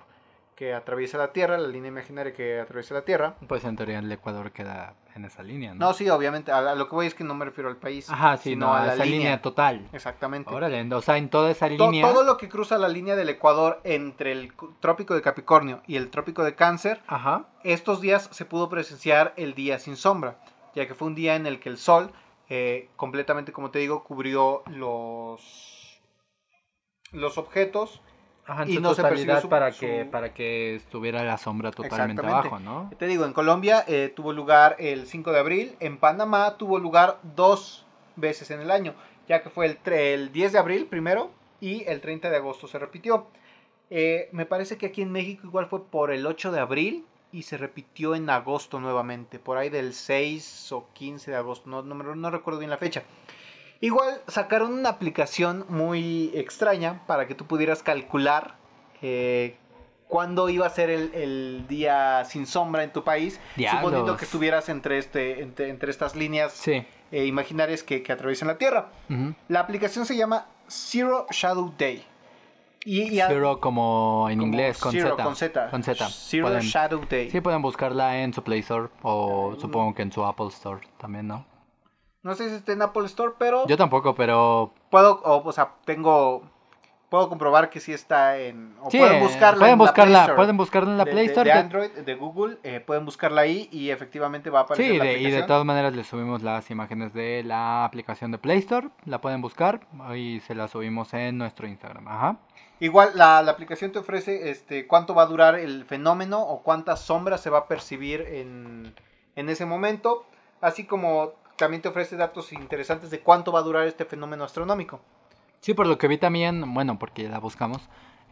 que atraviesa la Tierra, la línea imaginaria que atraviesa la Tierra. Pues en teoría el Ecuador queda en esa línea, ¿no? No, sí, obviamente, a, lo que voy es que no me refiero al país, Ajá, sí, sino no, a la esa línea. línea. total. Exactamente. Órale, o sea, en toda esa To- línea... Todo lo que cruza la línea del Ecuador entre el trópico de Capricornio y el trópico de Cáncer Ajá. estos días se pudo presenciar el día sin sombra, ya que fue un día en el que el sol, eh, completamente como te digo, cubrió los, los objetos. Ajá, en Y su no se totalidad su- para, su- que, para que estuviera la sombra totalmente abajo, ¿no? Te digo, en Colombia eh, tuvo lugar el 5 de abril, en Panamá tuvo lugar dos veces en el año, ya que fue el, el 10 de abril primero y el 30 de agosto se repitió. Eh, me parece que aquí en México igual fue por el 8 de abril y se repitió en agosto nuevamente, por ahí del 6 o 15 de agosto, no, no, no recuerdo bien la fecha. Igual sacaron una aplicación muy extraña para que tú pudieras calcular eh, cuándo iba a ser el, el día sin sombra en tu país, Diablos. suponiendo que estuvieras entre, este, entre, entre estas líneas Sí. eh, imaginarias que, que atraviesan la Tierra. La aplicación se llama Zero Shadow Day. Y, y a- Zero como en como inglés, con Zero, Z. Con Z. Con Z. Zero Pueden- Shadow Day. Sí, pueden buscarla en su Play Store o Mm. supongo que en su Apple Store también, ¿no? No sé si está en Apple Store, pero Yo tampoco, pero puedo, o, o sea, tengo, puedo comprobar que sí está en, o sí, pueden buscarla pueden en la Play buscarla, Store. pueden buscarla en la de, Play Store. de de- Android, de Google, eh, pueden buscarla ahí y efectivamente va a aparecer Sí, la de- y de todas maneras les subimos las imágenes de la aplicación de Play Store, la pueden buscar y se la subimos en nuestro Instagram. Ajá. Igual la, la aplicación te ofrece este cuánto va a durar el fenómeno o cuántas sombras se va a percibir en, en ese momento, así como también te ofrece datos interesantes de cuánto va a durar este fenómeno astronómico. Sí, por lo que vi también, bueno, porque la buscamos,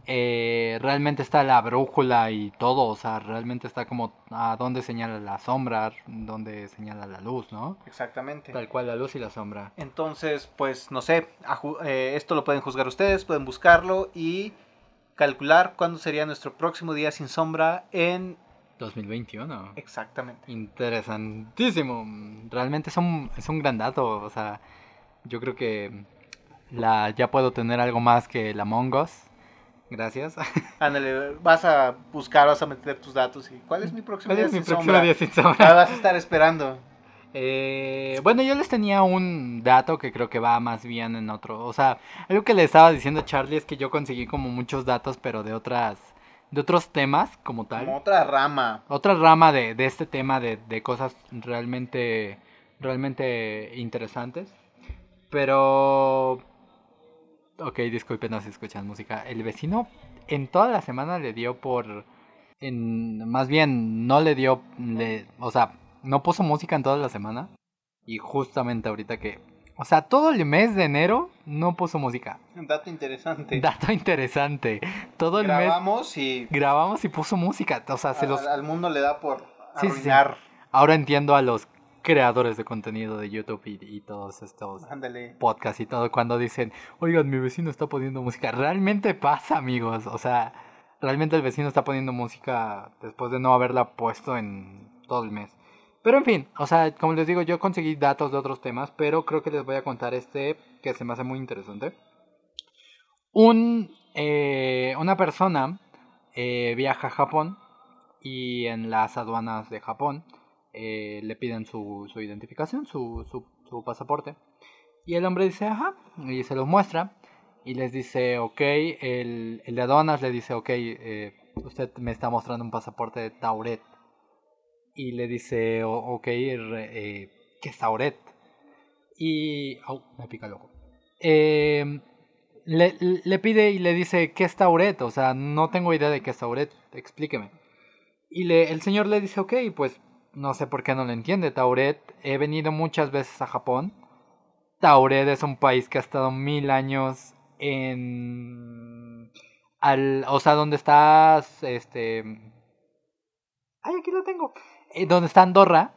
eh, realmente está la brújula y todo, o sea, realmente está como a dónde señala la sombra, dónde señala la luz, ¿no? Exactamente. Tal cual la luz y la sombra. Entonces, pues no sé, eh, esto lo pueden juzgar ustedes, pueden buscarlo y calcular cuándo sería nuestro próximo día sin sombra en 2021. Exactamente. Interesantísimo. Realmente es un, es un gran dato, o sea, yo creo que la, ya puedo tener algo más que la Mongos Gracias. Ándale, vas a buscar, vas a meter tus datos y ¿cuál es mi próximo día, es mi sin próximo sombra? día sin sombra? Ah, vas a estar esperando. Eh, bueno, yo les tenía un dato que creo que va más bien en otro. O sea, algo que le estaba diciendo a Charlie es que yo conseguí como muchos datos, pero de otras. De otros temas como tal. Como otra rama. Otra rama de, de este tema de, de cosas realmente. realmente interesantes. Pero Ok, disculpen, no se escuchan música. El vecino en toda la semana le dio por... En, más bien, no le dio... Le, o sea, no puso música en toda la semana. Y justamente ahorita que... O sea, todo el mes de enero no puso música. Dato interesante. Dato interesante. Todo el grabamos mes... y... Grabamos y puso música. O sea, se los... Al mundo le da por sí, arruinar. Sí. Ahora entiendo a los creadores de contenido de YouTube y, y todos estos podcasts y todo cuando dicen, oigan, mi vecino está poniendo música. Realmente pasa, amigos. O sea, realmente el vecino está poniendo música después de no haberla puesto en todo el mes. Pero en fin, o sea, como les digo, yo conseguí datos de otros temas, pero creo que les voy a contar este que se me hace muy interesante. Un, eh, una persona eh, viaja a Japón y en las aduanas de Japón eh, le piden su, su identificación, su, su, su, pasaporte. Y el hombre dice, ajá, y se los muestra. Y les dice, ok, el, el de aduanas le dice, ok, eh, usted me está mostrando un pasaporte de Tauret. Y le dice, ok, eh, ¿qué es Tauret? Y... Me pica el. Eh, le, le, pide y le dice, ¿qué es Tauret? O sea, no tengo idea de qué es Tauret, explíqueme. Y le, el señor le dice, ok, pues no sé por qué no lo entiende Tauret. He venido muchas veces a Japón. Tauret es un país que ha estado mil años en... Al, o sea, donde estás, este... Ay, aquí lo tengo. Eh, donde está Andorra.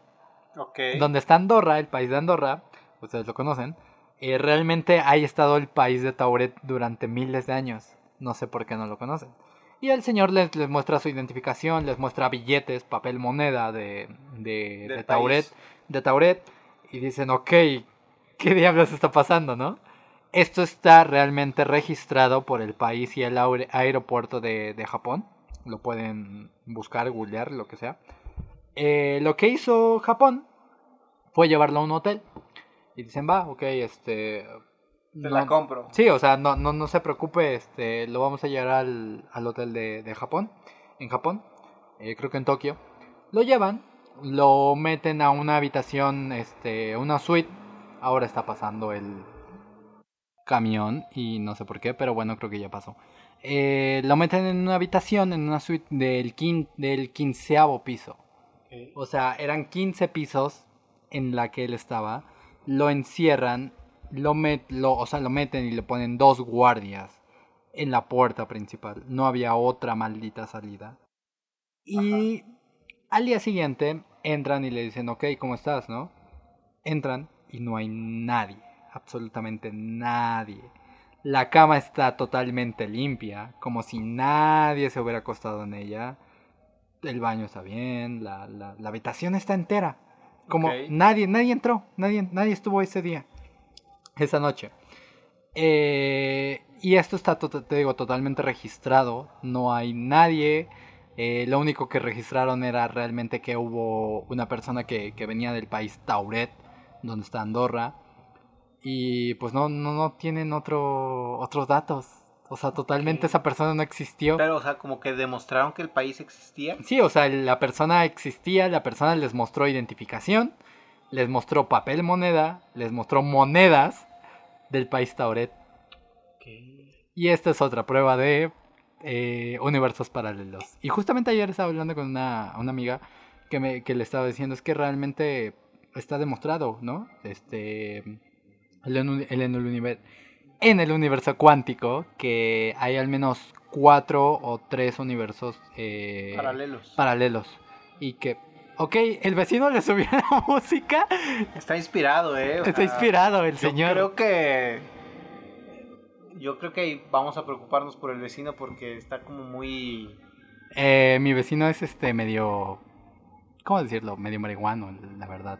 Ok. Donde está Andorra, el país de Andorra. Ustedes lo conocen. Eh, realmente ha estado el país de Tauret durante miles de años. No sé por qué no lo conocen. Y el señor les, les, muestra su identificación, les muestra billetes, papel moneda de, de, de Tauret, de Tauret. Y dicen, ok, ¿qué diablos está pasando, no? Esto está realmente registrado por el país y el aeropuerto de, de Japón. Lo pueden buscar, googlear, lo que sea. Eh, lo que hizo Japón fue llevarlo a un hotel. Y dicen, va, ok, este, te la compro. Sí, o sea, no, no, no se preocupe, este, lo vamos a llevar al, al hotel de, de, Japón, en Japón, eh, creo que en Tokio. Lo llevan, lo meten a una habitación, este, una suite. Ahora está pasando el camión y no sé por qué, pero bueno, creo que ya pasó. Eh, lo meten en una habitación, en una suite del, quin, del quinceavo piso. Okay. O sea, eran 15 pisos en la que él estaba. Lo encierran lo, met, lo, o sea, lo meten y le ponen dos guardias en la puerta principal. No había otra maldita salida. Y Ajá. al día siguiente entran y le dicen, ok, ¿cómo estás? ¿No? Entran y no hay nadie, absolutamente nadie. La cama está totalmente limpia, como si nadie se hubiera acostado en ella. El baño está bien, la, la, la habitación está entera. Como Ok. nadie, nadie entró, nadie, nadie estuvo ese día esa noche. Eh, y esto está, te digo, totalmente registrado. No hay nadie. Eh, lo único que registraron era realmente que hubo una persona que, que venía del país Tauret, donde está Andorra. Y pues no, no, no tienen otro, otros datos. O sea, totalmente esa persona no existió. Pero, o sea, como que demostraron que el país existía. Sí, o sea, la persona existía, la persona les mostró identificación, les mostró papel moneda, les mostró monedas del país Tauret. Y esta es otra prueba de eh, universos paralelos. Y justamente ayer estaba hablando con una, una amiga que, me, que le estaba diciendo, es que realmente está demostrado, ¿no? Este, el, en- el en el universo. En el universo cuántico que hay al menos cuatro o tres universos eh, Paralelos. paralelos. Y que, ok, el vecino le subió la música. Está inspirado, ¿eh? O Está sea, inspirado el yo señor. creo que. Yo creo que vamos a preocuparnos por el vecino porque está como muy. Eh, mi vecino es este medio, ¿cómo decirlo? Medio marihuano, la verdad.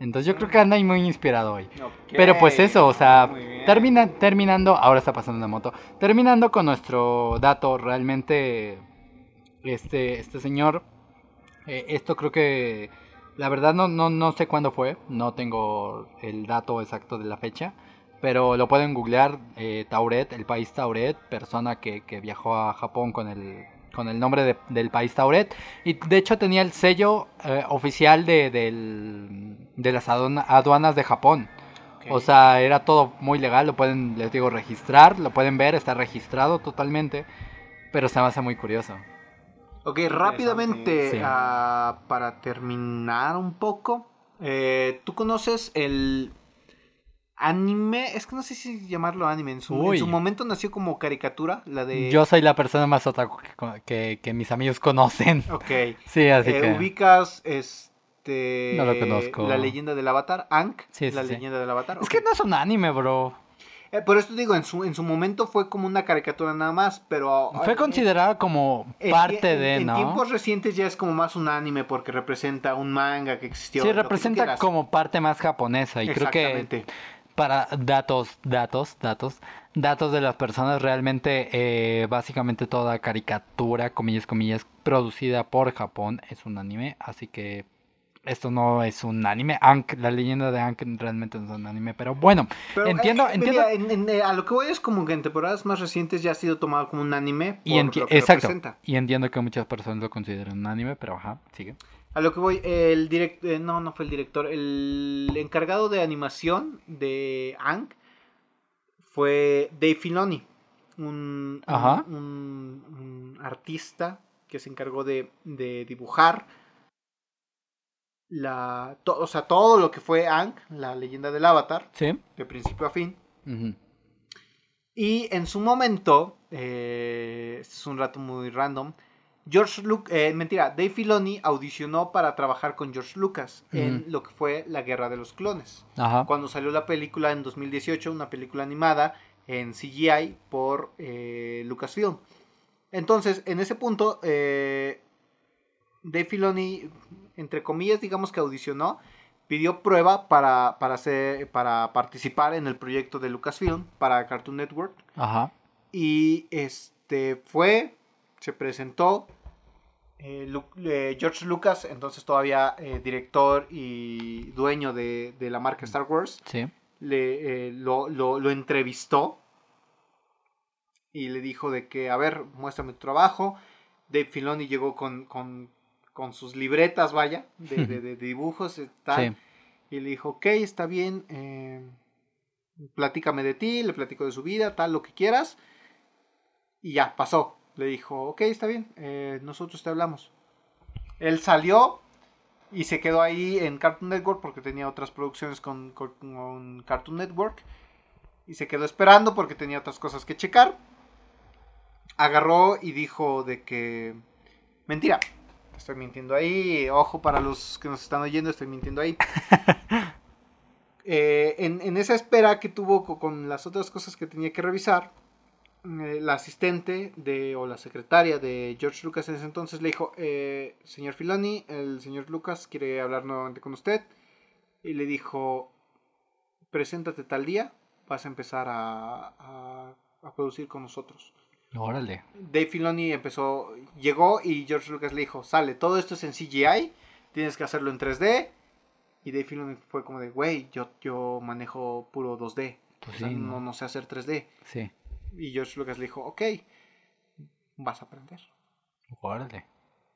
Entonces yo creo que anda ahí muy inspirado hoy. Pero pues eso, o sea, termina, terminando, ahora está pasando una moto, terminando con nuestro dato, realmente, este, este señor, eh, esto creo que, la verdad no, no, no sé cuándo fue, no tengo el dato exacto de la fecha, pero lo pueden googlear, eh, Tauret, el país Tauret, persona que, que viajó a Japón con el, con el nombre de- del país Tauret, y de hecho tenía el sello eh, oficial de, del- de las aduana- aduanas de Japón. O sea, era todo muy legal, lo pueden, les digo, registrar, lo pueden ver, está registrado totalmente, pero se me hace muy curioso. Ok, rápidamente, Sí. ah, para terminar un poco, eh, ¿tú conoces el anime? Es que no sé si llamarlo anime. En su, en momento nació como caricatura, la de... Yo soy la persona más otaku que, que, que mis amigos conocen. Ok. Sí, así Eh, que... ubicas este No lo conozco. la leyenda del avatar Ankh Sí, sí, la sí. leyenda del avatar Es que no es un anime, bro. Eh, por esto digo en su en su momento fue como una caricatura nada más pero Fue considerada como en- parte en- de, en ¿no? tiempos recientes ya es como más un anime porque representa un manga que existió Sí, que representa como parte más japonesa y creo que. Para datos, datos, datos, datos de las personas, realmente eh, básicamente toda caricatura, comillas, comillas, producida por Japón es un anime, así que esto no es un anime. Ankh, la leyenda de Ankh realmente no es un anime, pero bueno, Pero, entiendo, eh, entiendo. mira, en- en- eh, a lo que voy es como que en temporadas más recientes ya ha sido tomado como un anime y enti- lo que exacto, y entiendo que muchas personas lo consideran un anime, pero ajá, sigue. A lo que voy, el director, no, no fue el director, el encargado de animación de Ankh fue Dave Filoni, un, Ajá. un, un- un artista que se encargó de, de dibujar la, to- o sea, todo lo que fue Ankh, la leyenda del avatar, Sí. de principio a fin. Ujú. Y en su momento, eh, este es un rato muy random, George Lucas, mentira, Dave Filoni audicionó para trabajar con George Lucas en lo que fue La Guerra de los Clones. Ajá. Cuando salió la película en 2018, una película animada en CGI por eh, Lucasfilm. Entonces, en ese punto, eh, Dave Filoni, entre comillas, digamos que audicionó, pidió prueba para, para, hacer, para participar en el proyecto de Lucasfilm para Cartoon Network. Ajá. Y este fue, se presentó. Eh, eh, George Lucas, entonces todavía eh, director y dueño de, de la marca Star Wars, Sí. le, lo, lo- lo entrevistó y le dijo de que, a ver, muéstrame tu trabajo. Dave Filoni llegó con, con, con sus libretas, vaya, de, de- de dibujos y tal. Sí. Y le dijo, ok, está bien, eh, platícame de ti, le platico de su vida, tal, lo que quieras. Y ya, pasó. Le dijo, ok, está bien, eh, nosotros te hablamos. Él salió y se quedó ahí en Cartoon Network porque tenía otras producciones con, con- con Cartoon Network. Y se quedó esperando porque tenía otras cosas que checar. Agarró y dijo de que... Mentira, estoy mintiendo ahí. Ojo para los que nos están oyendo, estoy mintiendo ahí. Eh, en, en esa espera que tuvo co- con las otras cosas que tenía que revisar, eh, la asistente de, o la secretaria de George Lucas en ese entonces le dijo, eh, señor Filoni, el señor Lucas quiere hablar nuevamente con usted. Y le dijo, preséntate tal día, vas a empezar a, a- a producir con nosotros. Órale. Dave Filoni empezó, llegó y George Lucas le dijo, sale, todo esto es en CGI, tienes que hacerlo en 3D. Y Dave Filoni fue como de, güey, yo, yo manejo puro 2D. Pues o sea, sí, no, ¿no? no sé hacer 3D. Sí. Y George Lucas le dijo, ok, vas a aprender. Órale.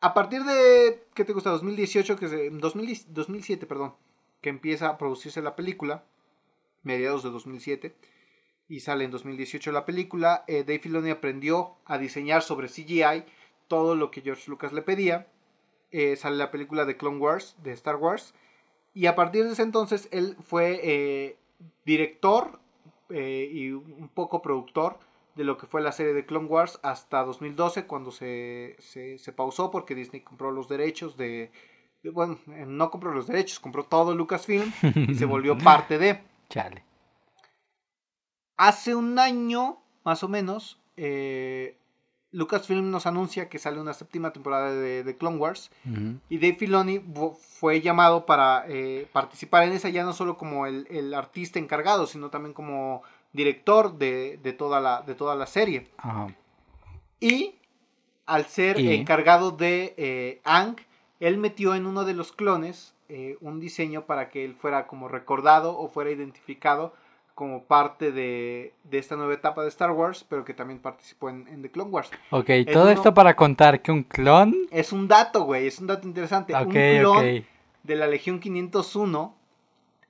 A partir de, ¿qué te gusta? 2018, que se, 2010 2007, perdón, que empieza a producirse la película, mediados de 2007, y sale en 2018 la película, eh, Dave Filoni aprendió a diseñar sobre CGI todo lo que George Lucas le pedía. Eh, sale la película de Clone Wars, de Star Wars, y a partir de ese entonces él fue eh, director eh, y un poco productor de lo que fue la serie de Clone Wars hasta 2012 cuando se, se, se pausó porque Disney compró los derechos de, de- bueno, no compró los derechos, compró todo Lucasfilm y se volvió parte de. Chale. Hace un año, más o menos, eh, Lucasfilm nos anuncia que sale una séptima temporada de, de Clone Wars. Y Dave Filoni fu- fue llamado para eh, participar en esa ya no solo como el, el artista encargado, sino también como director de, de toda, la, de toda la serie. Y al ser Y- encargado de eh, Ang, él metió en uno de los clones eh, un diseño para que él fuera como recordado o fuera identificado como parte de, de esta nueva etapa de Star Wars, pero que también participó en, en The Clone Wars. Ok, Es todo uno- esto para contar que un clon. Es un dato, güey, es un dato interesante. Ok, un clon de la Legión 501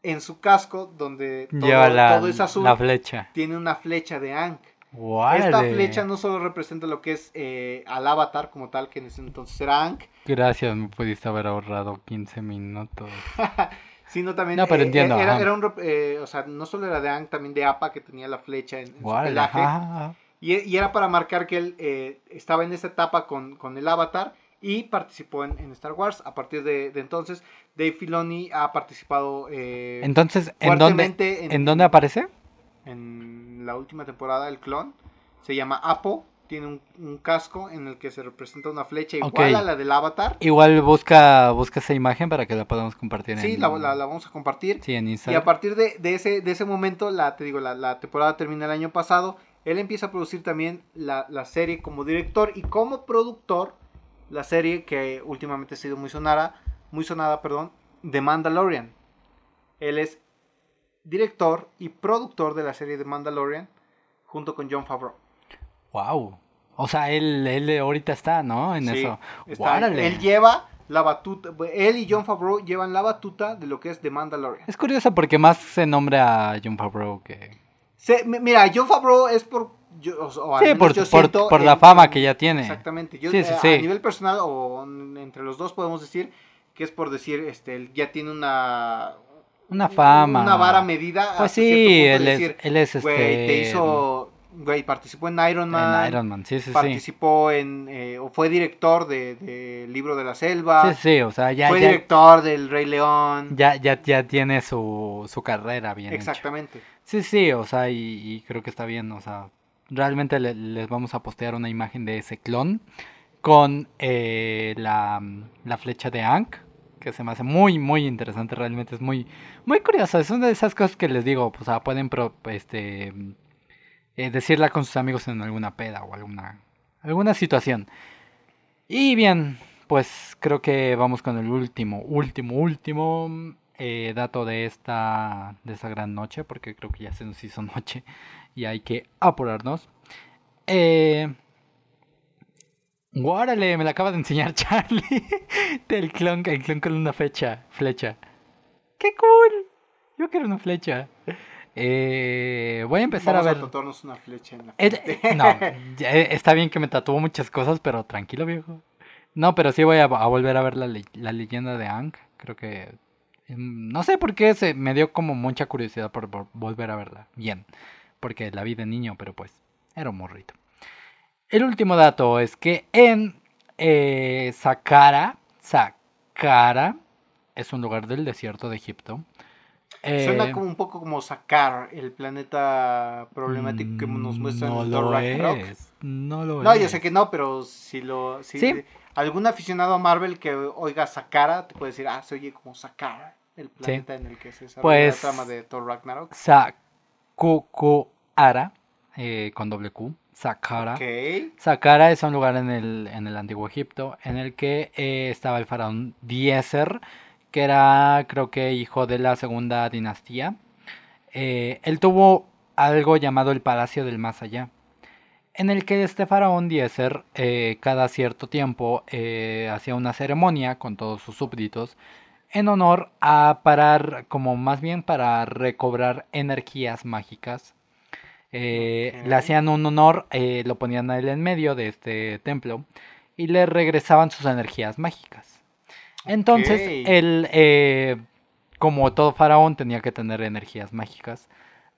en su casco, donde todo, Lleva la, todo es azul, la flecha. tiene una flecha de Ang. Esta Órale. flecha no solo representa lo que es eh, al avatar como tal, que en ese entonces era Ang, Gracias, me pudiste haber ahorrado 15 minutos. sino también No, pero eh, entiendo, era, era un eh, o sea, no solo era de Ang, también de Appa que tenía la flecha en, en su pelaje. ajá. Y, y era para marcar que él eh, estaba en esa etapa con, con el avatar y participó en, en Star Wars. A partir de, de entonces, Dave Filoni ha participado eh, Entonces, ¿en dónde, en, ¿en dónde aparece? en la última temporada el clon. Se llama Apo. Tiene un, un casco en el que se representa una flecha igual a la del avatar. Igual busca, busca esa imagen para que la podamos compartir Sí, en, la, la- la vamos a compartir. sí, en Y a Instagram. partir de, de ese, de ese momento, la, te digo, la, la temporada termina el año pasado. Él empieza a producir también la, la serie como director y como productor. La serie que últimamente ha sido muy sonada, muy sonada, perdón, The Mandalorian. Él es director y productor de la serie The Mandalorian junto con John Favreau. Wow. O sea, él, él ahorita está, ¿no? En Sí, eso. está- él lleva la batuta, él y John Favreau llevan la batuta de lo que es The Mandalorian. Es curioso porque más se nombra a John Favreau que... Se- mi- mira, John Favreau es por. yo- o- Sí, por, yo por, la fama que ya tiene. Exactamente. Yo, Sí, sí, eh. A nivel personal o en- entre los dos podemos decir que es por decir, este, él ya tiene una. Una fama. Una vara medida. Pues sí, él es, decir, él es este... Te hizo. Güey, participó en Iron Man. En Iron Man, sí, sí, sí. Participó en. eh, o fue director de, de Libro de la Selva. Sí, sí, o sea, ya, fue ya, director del Rey León. ya, ya, ya tiene su, su carrera bien hecha. Exactamente. Sí, sí, o sea, y, y creo que está bien, o sea, realmente le- les vamos a postear una imagen de ese clon con eh, la, la flecha de Ankh, que se me hace muy, muy interesante, realmente es muy, muy curioso, es una de esas cosas que les digo, pues, o sea, pueden pro- este, eh, decirla con sus amigos en alguna peda o alguna, alguna situación. Y bien, pues creo que vamos con el último, último, último eh, dato de esta, de esta gran noche, porque creo que ya se nos hizo noche y hay que apurarnos. Eh, ¡Guárale! Me la acaba de enseñar Charlie. Del clon, el clon con una flecha. Flecha. ¡Qué cool! Yo quiero una flecha. Eh, voy a empezar Vamos a a, ver. tatuarnos una flecha en la El- frente. no, ya, eh, está bien que me tatuó muchas cosas, pero tranquilo, viejo. No, pero sí voy a, a volver a ver la, le- la leyenda de Aang. Creo que. mm, No sé por qué se me dio como mucha curiosidad por, por volver a verla. Bien. Porque la vi de niño, pero pues era un morrito. El último dato es que en eh, Saqqara, Saqqara es un lugar del desierto de Egipto. Suena Eh, como un poco como sacar el planeta problemático que nos muestra no en el Thor lo Ragnarok. es, no lo No, es. yo sé que no, pero si lo. Si Sí. Algún aficionado a Marvel que oiga Sakara te puede decir, ah, se oye como Sakara, el planeta en el que se desarrolla Pues- la trama de Thor Ragnarok. Sakukuara, eh, con doble Q, Saqqara. Ok. Saqqara es un lugar en el, en el antiguo Egipto en el que eh, estaba el faraón Diezer, que era creo que hijo de la segunda dinastía. Eh, él tuvo algo llamado el Palacio del Más Allá, en el que este faraón Diezer eh, cada cierto tiempo eh, hacía una ceremonia con todos sus súbditos en honor a parar, como más bien para recobrar energías mágicas. Le hacían un honor, lo ponían a él en medio de este templo y le regresaban sus energías mágicas. Entonces, él, eh, como todo faraón, tenía que tener energías mágicas.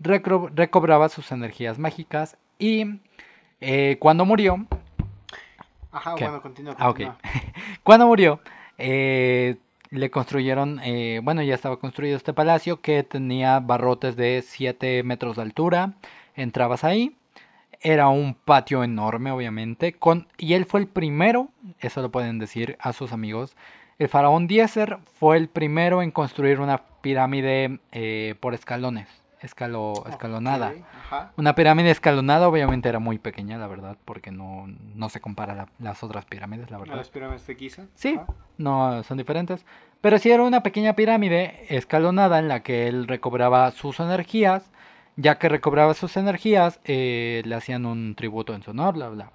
recro- recobraba sus energías mágicas y eh, cuando murió, Ajá, bueno, continúa. Ah, cuando murió, eh, le construyeron, bueno, ya estaba construido este palacio que tenía barrotes de 7 metros de altura. Entrabas ahí, era un patio enorme, obviamente, con, y él fue el primero, eso lo pueden decir a sus amigos. El faraón Diezer fue el primero en construir una pirámide eh, por escalones, escalo, escalonada. Una pirámide escalonada obviamente era muy pequeña, la verdad, porque no, no se compara la- las otras pirámides, la A verdad. las pirámides de Giza. Sí, no son diferentes. Pero sí era una pequeña pirámide escalonada en la que él recobraba sus energías. Ya que recobraba sus energías, eh, le hacían un tributo en su honor, bla, bla.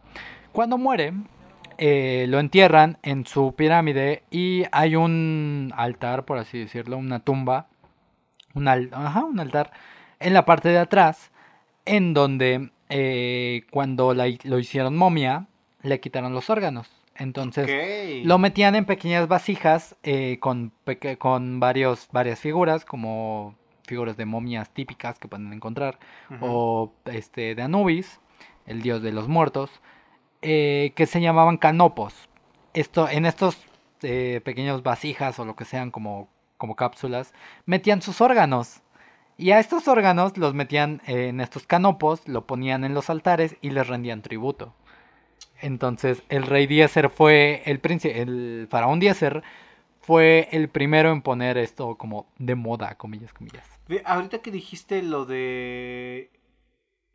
Cuando muere, eh, lo entierran en su pirámide y hay un altar, por así decirlo, una tumba, un, al- ajá, un altar en la parte de atrás, en donde eh, cuando la lo hicieron momia, le quitaron los órganos. Entonces, lo metían en pequeñas vasijas eh, con, peque- con varios, varias figuras, como figuras de momias típicas que pueden encontrar, o este, de Anubis, el dios de los muertos, eh, que se llamaban canopos. Esto, en estos eh, pequeños vasijas o lo que sean como, como cápsulas, metían sus órganos. Y a estos órganos los metían en estos canopos, lo ponían en los altares y les rendían tributo. Entonces, el rey Diezer fue el príncipe, el faraón Diezer fue el primero en poner esto como de moda, comillas, comillas. Ahorita que dijiste lo de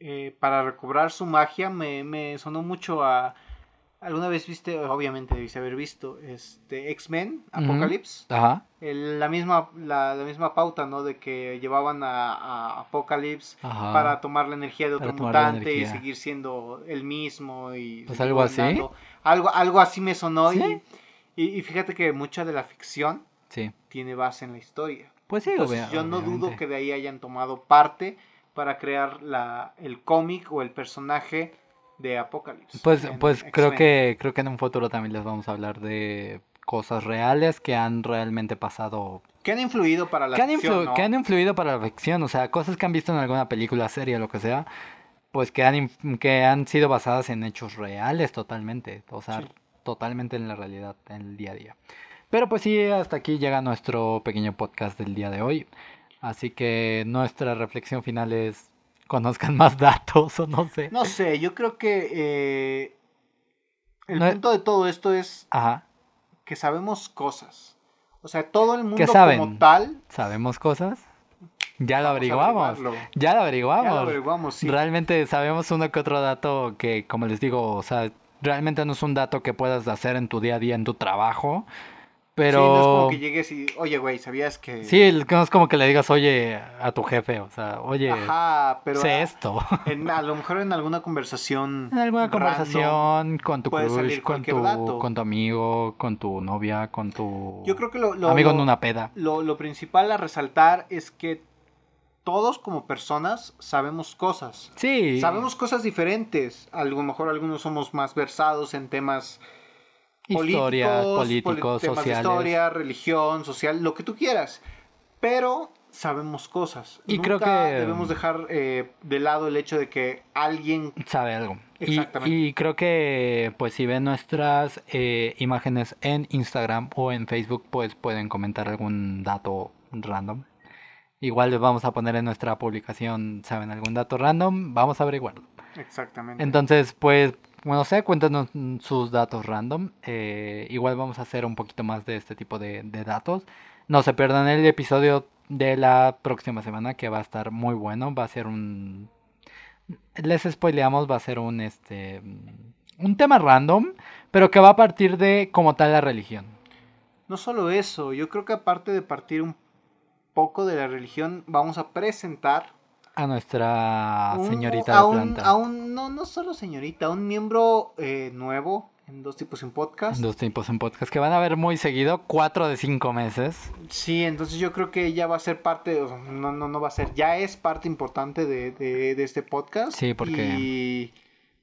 eh, para recobrar su magia, me, me sonó mucho a alguna vez viste, obviamente debiste haber visto, este X-Men. Apocalypse, Ajá, El- la misma la, la misma pauta, ¿no? De que llevaban a, a Apocalypse ajá. para tomar la energía de otro mutante y seguir siendo el mismo y Pues algo así. Algo algo así me sonó Sí. y, y, y fíjate que mucha de la ficción Sí. tiene base en la historia. Pues sí, Entonces, obvia- yo no dudo que de ahí hayan tomado parte para crear la, el cómic o el personaje de Apocalypse. Pues, pues creo que creo que en un futuro también les vamos a hablar de cosas reales que han realmente pasado, Que han influido para la que han, ficción, ¿no? que han influido para la ficción, o sea, cosas que han visto en alguna película, serie, lo que sea, pues que han que han sido basadas en hechos reales totalmente, o sea, Sí. totalmente en la realidad, en el día a día. Pero pues sí, hasta aquí llega nuestro pequeño podcast del día de hoy. Así que nuestra reflexión final es conozcan más datos o no sé. No sé, yo creo que eh, el No- punto de todo esto es Ajá. que sabemos cosas. O sea, todo el mundo saben? como tal. ¿Sabemos cosas? Ya lo averiguamos. Ya lo Ya averiguamos. lo averiguamos, sí. Realmente sabemos uno que otro dato que, como les digo, o sea, realmente no es un dato que puedas hacer en tu día a día, en tu trabajo. Pero... Sí, no es como que llegues y, oye, güey, ¿sabías que...? Sí, no es como que le digas, oye, a tu jefe, o sea, oye, Ajá, pero sé a, esto. en- a lo mejor en alguna conversación... En alguna conversación con tu crush, salir con tu, dato. con tu amigo, con tu novia, con tu Yo creo que lo, lo- amigo lo- en una peda. lo, lo principal a resaltar es que todos como personas sabemos cosas. Sí. Sabemos cosas diferentes. A lo mejor algunos somos más versados en temas historias, políticos, temas de sociales. historia, religión, social, lo que tú quieras. Pero sabemos cosas. Y Nunca creo que- debemos dejar eh, de lado el hecho de que alguien sabe algo. Y, Exactamente. y creo que, pues, si ven nuestras eh, imágenes en Instagram o en Facebook, pues pueden comentar algún dato random. Igual les vamos a poner en nuestra publicación, ¿saben? Algún dato random, vamos a averiguarlo. exactamente. Entonces, pues, no sé, cuéntanos mm, sus datos random. Eh, igual vamos a hacer un poquito más de este tipo de, de datos. No se pierdan el episodio de la próxima semana que va a estar muy bueno. Va a ser un... Les spoileamos, va a ser un, este, un tema random, pero que va a partir de como tal la religión. No solo eso, yo creo que aparte de partir un poco de la religión, vamos a presentar A nuestra un- señorita a de un, planta. a un- no, no solo señorita, un miembro eh, nuevo en Dos Tipos en Podcast. Dos tiempos en podcast que van a ver muy seguido, cuatro de cinco meses. Sí, entonces yo creo que ella va a ser parte, no, no, no va a ser, ya es parte importante de, de, de este podcast. Sí, porque- Y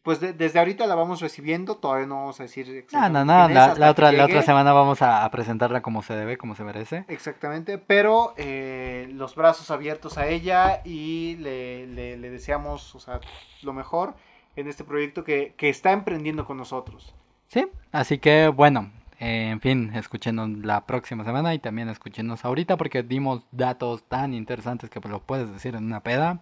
pues de- desde ahorita la vamos recibiendo, todavía no vamos a decir No, no, no, es la, otra, la otra semana vamos a, a presentarla como se debe, como se merece. Exactamente, pero eh, los brazos abiertos a ella y le, le- le deseamos o sea, lo mejor en este proyecto que, que está emprendiendo con nosotros. Sí, así que bueno, eh, en fin, escúchenos la próxima semana y también escúchenos ahorita porque dimos datos tan interesantes que pues, lo puedes decir en una peda.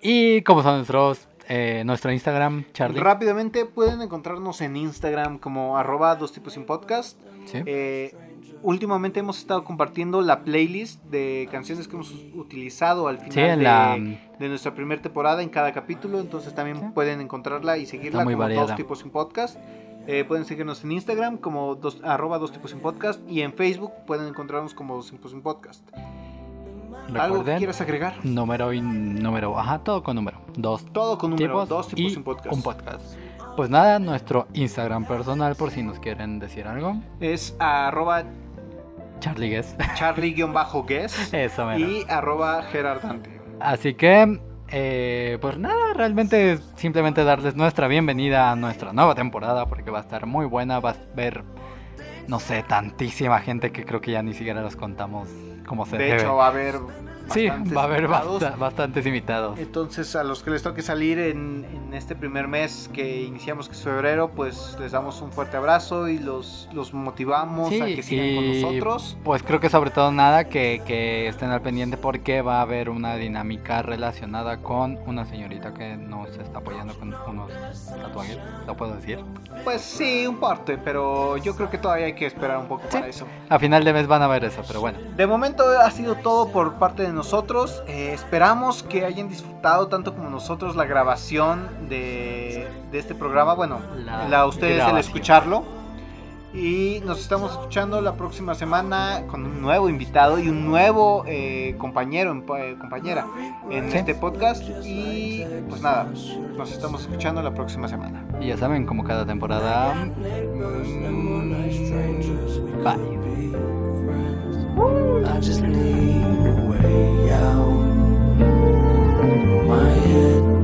Y como son nuestros, eh, nuestro Instagram, Charlie. Rápidamente pueden encontrarnos en Instagram como arroba dos tipos sin podcast. Sí. Eh, últimamente hemos estado compartiendo la playlist de canciones que hemos utilizado al final Sí, de, la, de nuestra primera temporada en cada capítulo. Entonces también Sí. pueden encontrarla y seguirla como variada. dos tipos sin podcast. Eh, pueden seguirnos en Instagram como dos, arroba dos tipos sin podcast y en Facebook pueden encontrarnos como dos tipos sin podcast. ¿Algo que quieras agregar? número y número, ajá, todo con número. Dos Todo con número, tipos, dos tipos y sin podcast. un podcast. Pues nada, nuestro Instagram personal por si nos quieren decir algo. Es arroba Charlie Guess. charlie-guess Eso, y arroba gerardante. Así que, eh, pues nada, realmente simplemente darles nuestra bienvenida a nuestra nueva temporada porque va a estar muy buena. Va a ver, no sé, tantísima gente que creo que ya ni siquiera los contamos como se De debe. hecho, va a haber. sí, va a haber invitados. basta- bastantes invitados. Entonces, a los que les toque salir en, en este primer mes que iniciamos, que es febrero, pues les damos un fuerte abrazo y los, los motivamos a Sí, que sigan con y nosotros. Pues creo que sobre todo nada que, que estén al pendiente porque va a haber una dinámica relacionada con una señorita que nos está apoyando con unos tatuajes, ¿lo puedo decir? Pues sí, un parte, pero yo creo que todavía hay que esperar un poco para eso. A final de mes van a ver eso, pero bueno. De momento ha sido todo por parte de nosotros. Eh, esperamos que hayan disfrutado tanto como nosotros la grabación de, de este programa. Bueno, La la, ustedes el grabación. escucharlo. Y nos estamos escuchando la próxima semana con un nuevo invitado y un nuevo eh, compañero, eh, compañera en Sí. este podcast. Y pues nada, nos estamos escuchando la próxima semana. Y ya saben, como cada temporada. mm, Bye. I just need a way out. My head.